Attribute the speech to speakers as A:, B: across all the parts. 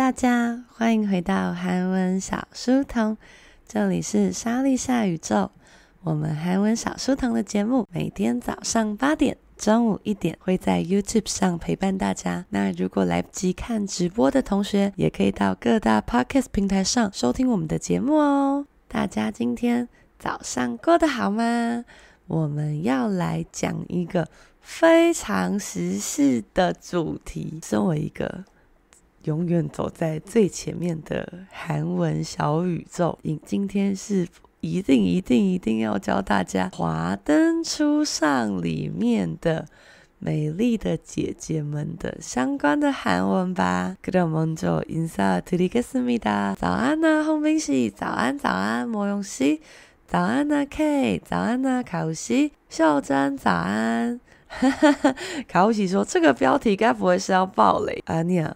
A: 大家，欢迎回到韩文小书童，这里是莎莉夏宇宙。我们韩文小书童的节目每天早上八点、中午一点会在 YouTube 上陪伴大家。那如果来不及看直播的同学，也可以到各大 Podcast 平台上收听我们的节目哦。大家今天早上过得好吗？我们要来讲一个非常时事的主题。身为一个永远走在最前面的韩文小宇宙，今天是一定一定一定要教大家《华灯初上》里面的美丽的姐姐们的相关的韩文吧。그럼먼저인사드리겠습니다。早安啊，홍빈 씨， 早安早安，모용 씨， 早安啊，K，早安啊，卡乌西，秀珍，早安。哈哈哈，卡乌西说这个标题该不会是要爆雷啊？你啊。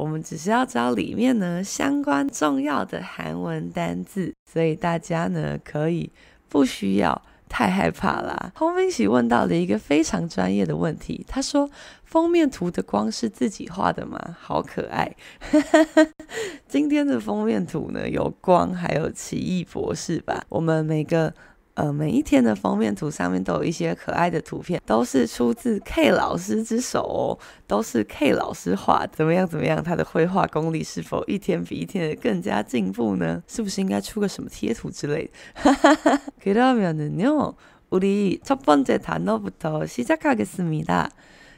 A: 我们只是要知道里面呢相关重要的韩文单字，所以大家呢可以不需要太害怕啦。洪明喜问到了一个非常专业的问题，他说：“封面图的光是自己画的吗？好可爱！” 今天的封面图呢有光，还有奇异博士吧？我们每个。呃，每一天的封面图上面都有一些可爱的图片，都是出自 K 老师之手哦，都是 K 老师画。怎么样？怎么样？他的绘画功力是否一天比一天的更加进步呢？是不是应该出个什么贴图之类的？哈哈哈。그러면은요우리첫번째단어부터시작하겠습니다。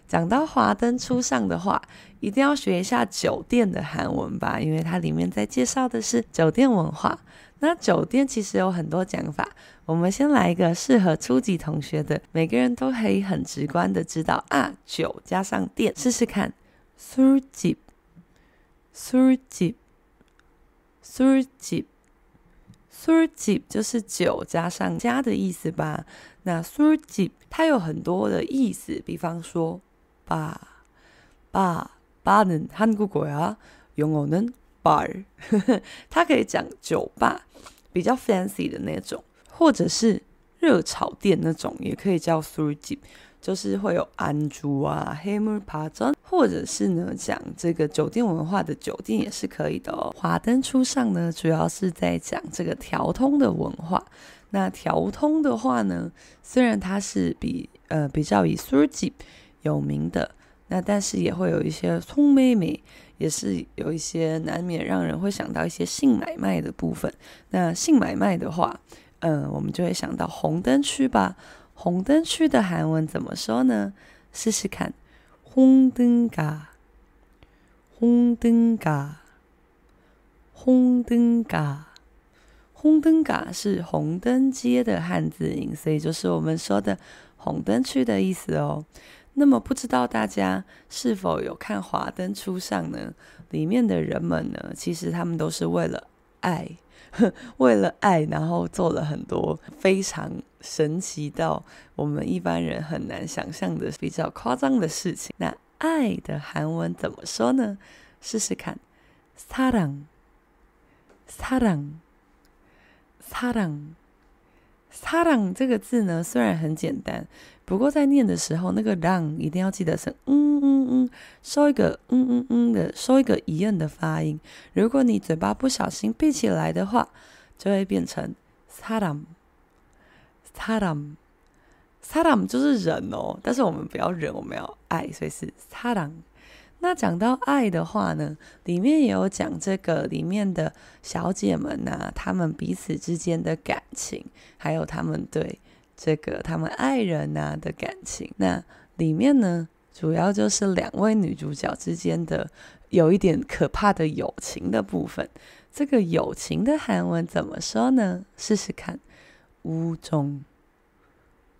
A: 讲到华灯初上的话，一定要学一下酒店的韩文吧，因为它里面在介绍的是酒店文化。 那酒店其实有很多讲法，我们先来一个适合初级同学的，每个人都可以很直观的知道啊，酒加上店，试试看，술집술집술집술집就是酒加上家的意思吧？那술집它有很多的意思，比方说바 바 바는한국어야영어는 bar，它可以讲酒吧，比较 fancy 的那种，或者是热炒店那种，也可以叫 sushi，就是会有安猪啊、黑木爬珍，或者是呢讲这个酒店文化的酒店也是可以的哦。华灯初上呢，主要是在讲这个调通的文化。那调通的话呢，虽然它是比呃比较以 sushi 有名的。那但是也会有一些聪妹妹。也是有一些难免让人会想到一些性买卖的部分。那性买卖的话，嗯，我们就会想到红灯区吧。红灯区的韩文怎么说呢？试试看，红灯嘎，红灯嘎，红灯嘎，红灯嘎是红灯街的汉字音，所以就是我们说的红灯区的意思哦。那么不知道大家是否有看《华灯初上》呢？里面的人们呢，其实他们都是为了爱，为了爱，然后做了很多非常神奇到我们一般人很难想象的比较夸张的事情。那爱的韩文怎么说呢？试试看，사랑，사랑，사랑。사랑这个字呢，虽然很简单， 不过在念的时候，那个让一定要记得是嗯嗯嗯，说一个嗯嗯嗯的，说一个一样的发音。如果你嘴巴不小心闭起来的话，就会变成萨拉姆。萨拉姆，萨拉就是人哦，但是我们不要人，我们要爱，所以是萨拉。那讲到爱的话呢，里面也有讲这个里面的小姐们呐，她们彼此之间的感情，还有她们对。这个他们爱人呐、啊、的感情。那里面呢，主要就是两位女主角之间的有一点可怕的友情的部分。这个友情的韩文怎么说呢？试试看，乌中，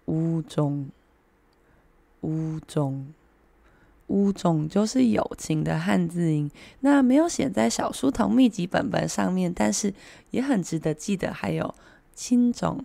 A: 乌中，乌中。乌种就是友情的汉字音，那没有写在小书童秘籍本本上面，但是也很值得记得。还有亲种，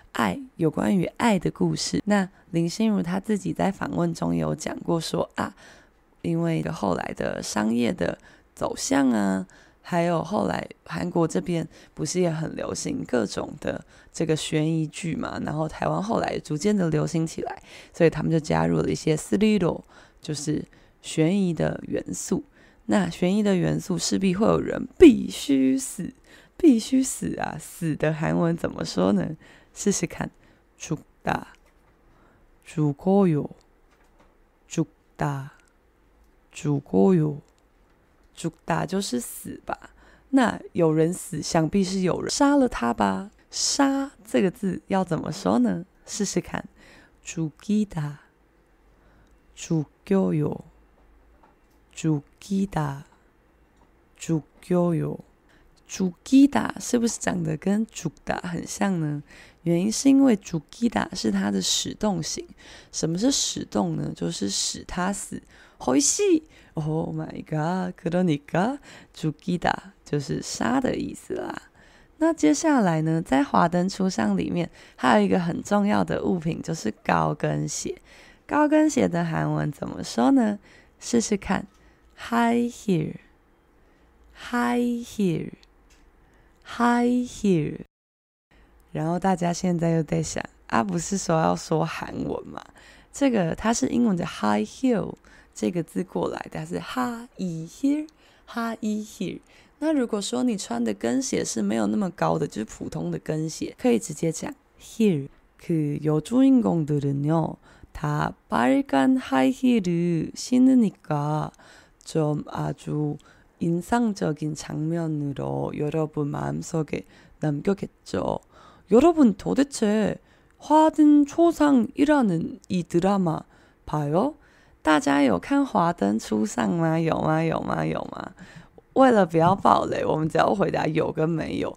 A: 爱，有关于爱的故事。那林心如她自己在访问中有讲过说啊，因为后来的商业的走向啊。还有后来韩国这边不是也很流行各种的这个悬疑剧嘛？然后台湾后来逐渐的流行起来，所以他们就加入了一些スリル，就是悬疑的元素。那悬疑的元素势必会有人必须死，必须死啊！死的韩文怎么说呢？ 试试看，죽다죽어요，죽다죽어요。죽다就是死吧，那有人死，想必是有人杀了他吧？杀这个字要怎么说呢？试试看，죽이다，죽여 요， 죽이다， 죽여 요， 主基达是不是长得跟主达很像呢？原因是因为主基达是它的使动型。什么是使动呢？就是使它死。回戏 oh my god 可多尼嘎？主基达就是杀的意思啦。那接下来呢？在华灯初上里面还有一个很重要的物品就是高跟鞋。高跟鞋的韩文怎么说呢？试试看。High heel high heel heel，high heel。然后大家现在又在想，啊，不是说要说韩文吗？这个它是英文的 high heel。这个字过来的是哈一 here 哈一 here。那如果说你穿的跟鞋是没有那么高的，就是普通的跟鞋，可以直接讲 here。그여주인공들은요다빨간하이힐을신으니까좀아주 인상적인장면으로여러분마음속에남겼겠죠여러분도대체화灯初上이라는이드라마봐요大家有看《华灯初上》吗？有吗？有吗？有吗？为了不要爆雷，我们只要回答有跟没有，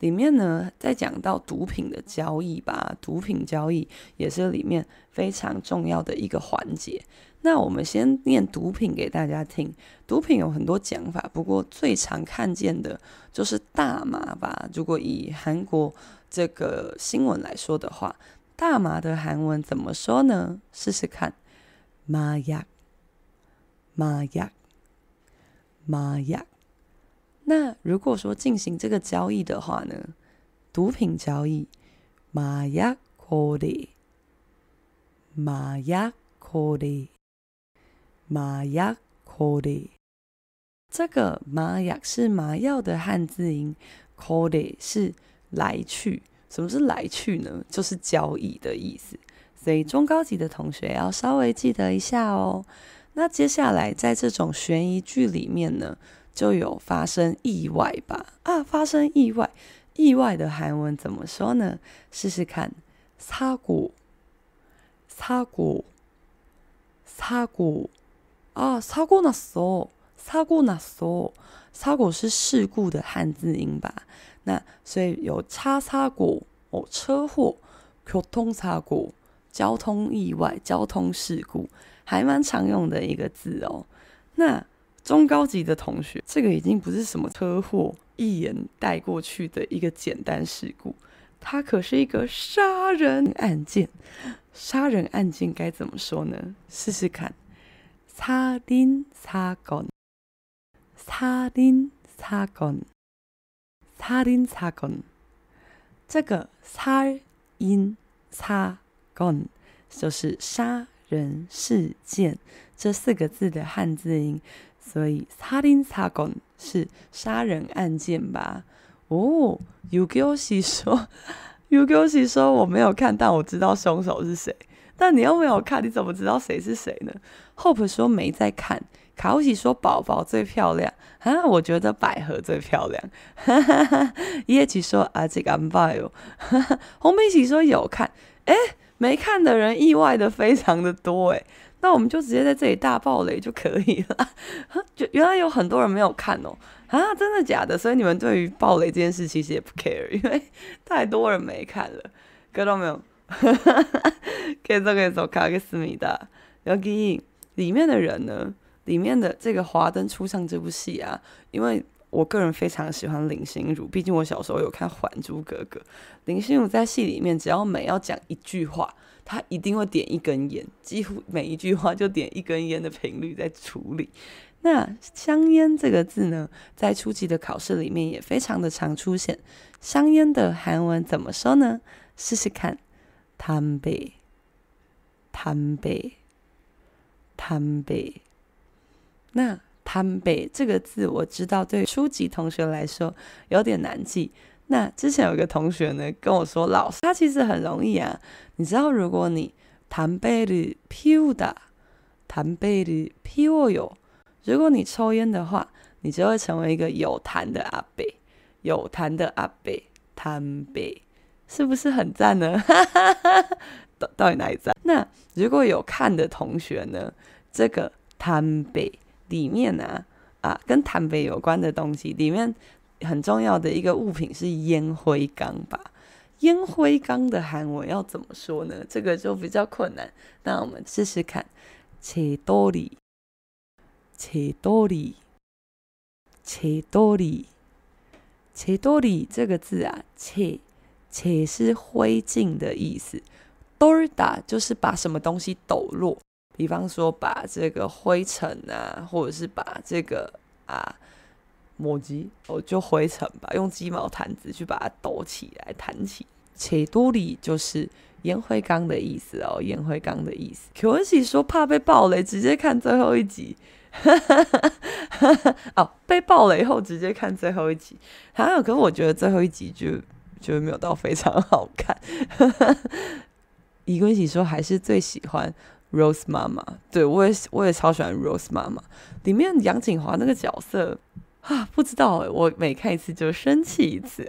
A: 里面呢，在讲到毒品的交易吧，毒品交易也是里面非常重要的一个环节。那我们先念毒品给大家听。毒品有很多讲法，不过最常看见的就是大麻吧。如果以韩国这个新闻来说的话，大麻的韩文怎么说呢？试试看，麻药，麻药，麻药。那如果说进行这个交易的话呢，毒品交易，麻药交易，麻药交易，麻药交易。这个麻药是麻药的汉字音，交易是来去。什么是来去呢？就是交易的意思。所以中高级的同学要稍微记得一下哦。那接下来在这种悬疑剧里面呢，就有发生意外吧？啊，发生意外，意外的韩文怎么说呢？试试看，사고，사고，사고，啊，사고났 어， 사고났 어， 사고是事故的汉字音吧？那所以有차사고哦，车祸，교통사고，交通意外、交通事故，还蛮常用的一个字哦。那 中高级的同学，这个已经不是什么车祸，一眼带过去的一个简单事故，它可是一个杀人案件。杀人案件该怎么说呢？试试看，杀人사건，杀人사건， 살인 사건，这个살인 사건就是杀人事件这四个字的汉字音， 所以살인사건是杀人案件吧？哦，Ugoshi 说，Ugoshi 说我没有看，但我知道凶手是谁。但你又没有看，你怎么知道谁是谁呢？Hope 说没在看。卡乌奇说宝宝最漂亮啊，我觉得百合最漂亮。哈哈哈，叶奇说啊，这个安排哦。哈哈，红梅奇说有看，哎，没看的人意外的非常的多哎。 那我们就直接在这里大爆雷就可以了。就原来有很多人没有看哦。啊，真的假的？所以你们对于爆雷这件事其实也不 care，因为 太多人没看了。看到没有？哈哈哈，可以做可以做，卡个思密达。然后里面的人呢？里面的这个华灯初上这部戏啊，因为我个人非常喜欢林心如，毕竟我小时候有看《还珠格格》。林心如在戏里面，只要每要讲一句话，她一定会点一根烟，几乎每一句话就点一根烟的频率在处理。那香烟这个字呢，在初级的考试里面也非常的常出现。香烟的韩文怎么说呢？试试看。담배，담배，담배。那 담배这个字，我知道对初级同学来说有点难记。那之前有个同学呢跟我说，老师他其实很容易啊。你知道，如果你담배를피우다，담배를피워요。如果你抽烟的话，你就会成为一个有痰的阿伯，有痰的阿伯，담배。是不是很赞呢？到到底哪里赞？那如果有看的同学呢？这个담배 里面呢、啊，啊，跟台北有关的东西，里面很重要的一个物品是烟灰缸吧？烟灰缸的韩文要怎么说呢？这个就比较困难。那我们试试看，切多里，切多里，切多里，切多里这个字啊，切切是灰烬的意思，多打就是把什么东西抖落。比方说把这个灰尘啊，或者是把这个啊抹鸡哦，就灰尘吧，用鸡毛撣子去把它抖起来，弹起。且多里就是烟灰缸的意思哦，烟灰缸的意思。Q 文喜说怕被爆雷，直接看最后一集。哦，被爆雷后直接看最后一集。还有，可是我觉得最后一集就。就没有到非常好看。伊坤喜说还是最喜欢 Rose 妈妈，对，我也我也超喜欢 Rose 妈妈。里面杨景华那个角色啊，不知道我每看一次就生气一次，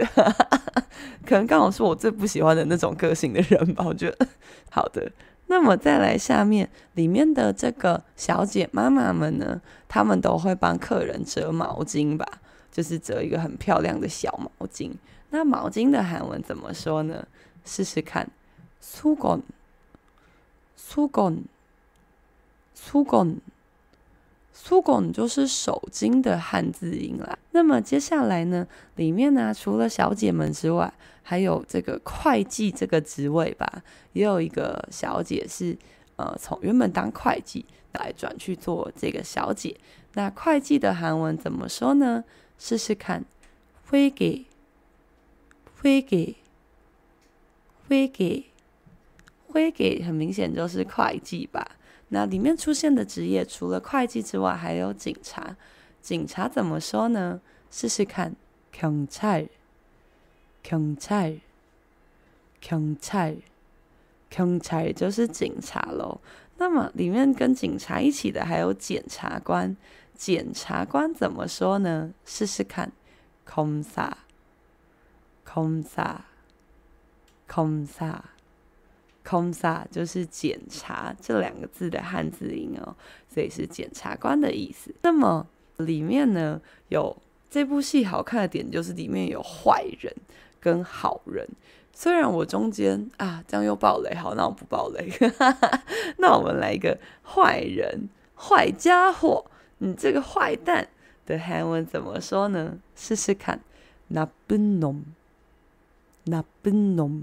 A: 可能刚好是我最不喜欢的那种个性的人吧。我觉得好的，那么再来下面里面的这个小姐妈妈们呢，她们都会帮客人折毛巾吧，就是折一个很漂亮的小毛巾。那毛巾的韩文怎么说呢？试试看，수 건， 수건，수건，수건就是手巾的汉字音啦。那么接下来呢，里面呢，除了小姐们之外，还有这个会计这个职位吧，也有一个小姐是呃，从原本当会计来转去做这个小姐。那会计的韩文怎么说呢？试试看，会给。会给，会给， 会给，很明显就是会计吧。那里面出现的职业除了会计之外，还有警察。警察怎么说呢？试试看，경찰，경찰，경찰，경찰就是警察喽。那么里面跟警察一起的还有检察官。检察官怎么说呢？试试看，검사。검사，검사， 검사就是检查这两个字的汉字音哦，所以是检察官的意思。那么里面呢，有这部戏好看的点就是里面有坏人跟好人。虽然我中间啊，这样又爆雷，好，那我不爆雷。那我们来一个坏人，坏家伙，你这个坏蛋的韩文怎么说呢？试试看，나쁜 놈。나쁜놈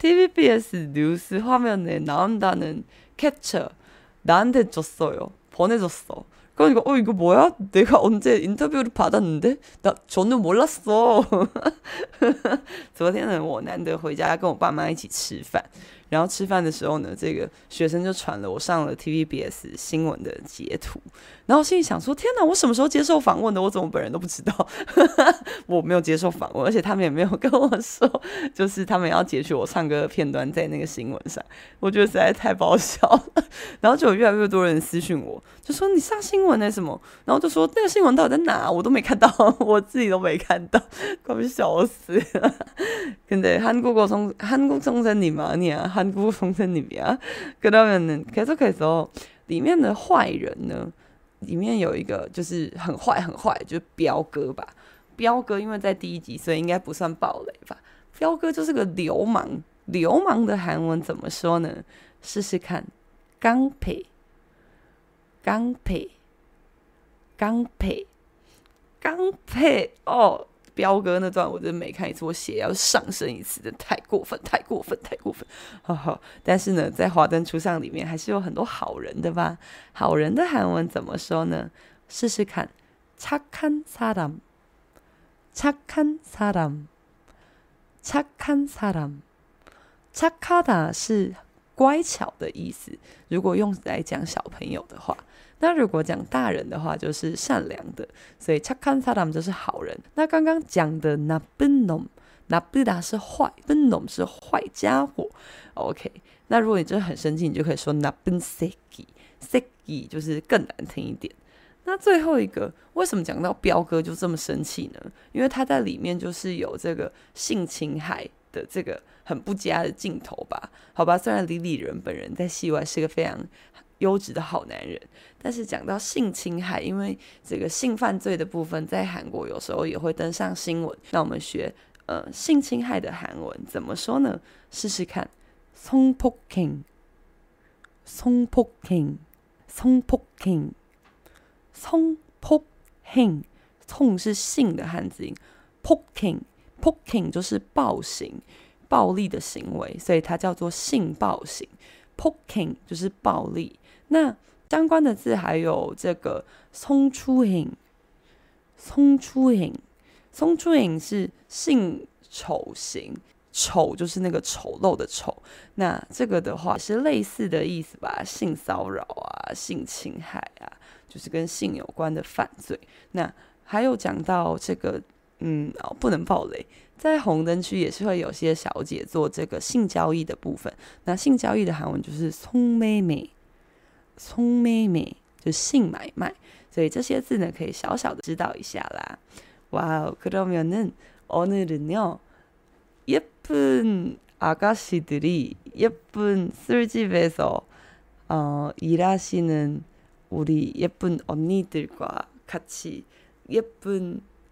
A: TVBS 뉴스 화면에 나온다는 캡처 나한테 줬어요. 보내줬어. 그러니까 어 이거 뭐야? 내가 언제 인터뷰를 받았는데? 나 저는 몰랐어. 昨天呢，我难得回家跟我爸妈一起吃饭。然后吃饭的时候呢，这个学生就传了我上了 TVBS 新闻的截图，然后我心里想说：天哪，我什么时候接受访问的？我怎么本人都不知道？我没有接受访问，而且他们也没有跟我说，就是他们要截取我唱歌的片段在那个新闻上，我觉得实在太爆笑了。然后就有越来越多人私讯我，就说你上新闻 那什么，然后就说那个新闻到底在哪？我都没看到，我自己都没看到，快被笑死了。근데한국어성한국선생님아니야 한국 선생님이야. 그러면은 계속해서 里面的坏人呢，里面有一个就是很坏很坏，就是彪哥吧。彪哥因为在第一集，所以应该不算暴雷吧。彪哥就是个流氓，流氓的韩文怎么说呢？试试看，깡 패， 깡 패， 깡 패， 깡 패， 哦。彪哥那段我真的每看一次，我血要上升一次，真的太过分，太过分，太过分。哈哈，但是呢，在华灯初上里面还是有很多好人的吧？好人的韩文怎么说呢？试试看，착한사람，착한사람，착한사람，착하다是 乖巧的意思，如果用来讲小朋友的话，那如果讲大人的话，就是善良的。所以查看萨达姆就是好人。那刚刚讲的那不农那不达是坏，不农是坏家伙。OK，那如果你真的很生气，你就可以说那本 Seki Seki，就是更难听一点。那最后一个为什么讲到彪哥就这么生气呢？因为他在里面就是有这个性侵害。的这个很不佳的镜头吧？好吧，虽然李李仁本人在戏外是个非常。优质的好男人，但是讲到性侵害，因为这个性犯罪的部分在韩国有时候也会登上新闻。那我们学呃性侵害的韩文怎么说呢？试试看，성폭행，성폭행，성폭행，성폭행，성是性的汉字音，폭행， poking 就是暴行，暴力的行为，所以它叫做性暴行，poking 就是暴力。那相关的字还有这个松出影，松出影，松出影是性丑行，丑就是那个丑陋的丑。那这个的话是类似的意思吧，性骚扰啊，性侵害啊，就是跟性有关的犯罪。那还有讲到这个。嗯，哦，不能爆雷，在红灯区也是会有些小姐做这个性交易的部分。那性交易的韩文就是송매매。聪妹妹就性买卖，所以这些字呢可以小小的知道一下啦。哇哦，그러면은오늘은요예쁜아가씨들이예쁜술집에서어일하시는우리예쁜언니들과같이예쁜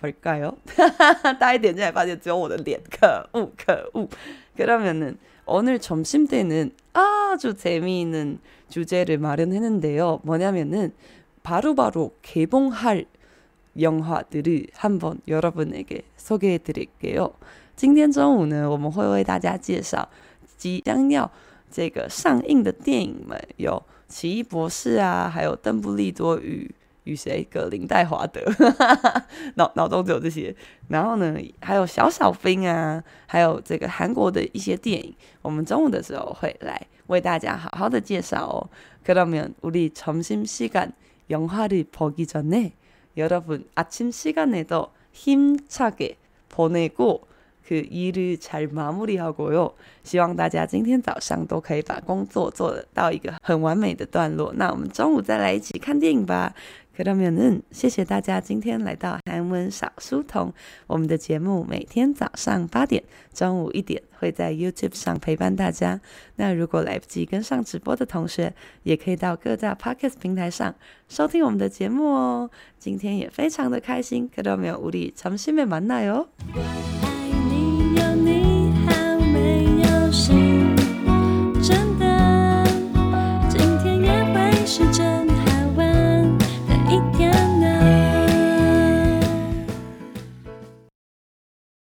A: 벌까요大一点进来发现只有我的脸，可恶可恶。그러면은오늘점심때는아주재미있는주제를마련했는데요뭐냐면은바로바로개봉할영화들을한번여러분에게소개해드릴게요今天中午呢，我们会为大家介绍即将要这个上映的电影们，有《奇异博士》啊，还有《邓布利多与》。 与谁？格林戴华德，脑脑中只有这些。然后呢，还有小小兵啊，还有这个韩国的一些电影，我们中午的时候会来为大家好好的介绍哦。그러면우리점심시간영화를보기전에여러분아침시간에도힘차게보 보내고그일을잘마무리하고요。希望大家今天早上都可以把工作做得到一个很完美的段落。那我们中午再来一起看电影吧。 그러면은谢谢大家今天来到韩文小书童。我们的节目每天早上八点、中午一点会在 YouTube 上陪伴大家。那如果来不及跟上直播的同学，也可以到各大 Podcast 平台上收听我们的节目哦。今天也非常的开心。그러면우리점심에만나요